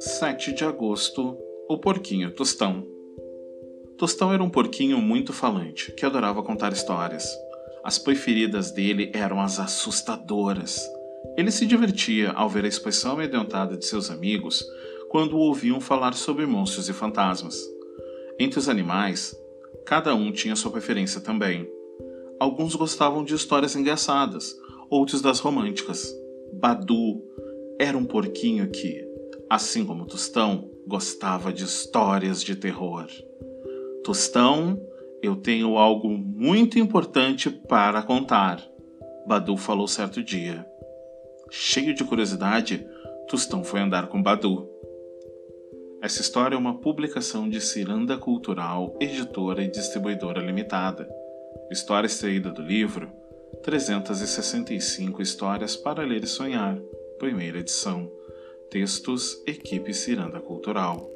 Sete de agosto, o porquinho Tostão. Tostão era um porquinho muito falante, que adorava contar histórias. As preferidas dele eram as assustadoras. Ele se divertia ao ver a expressão amedrontada de seus amigos quando ouviam falar sobre monstros e fantasmas. Entre os animais, cada um tinha sua preferência também. Alguns gostavam de histórias engraçadas, outros das românticas. Badu era um porquinho que, assim como Tostão, gostava de histórias de terror. Tostão, eu tenho algo muito importante para contar, Badu falou certo dia. Cheio de curiosidade, Tostão foi andar com Badu. Essa história é uma publicação de Ciranda Cultural, editora e distribuidora limitada. História extraída do livro 365 Histórias para Ler e Sonhar, primeira edição. Textos Equipe Ciranda Cultural.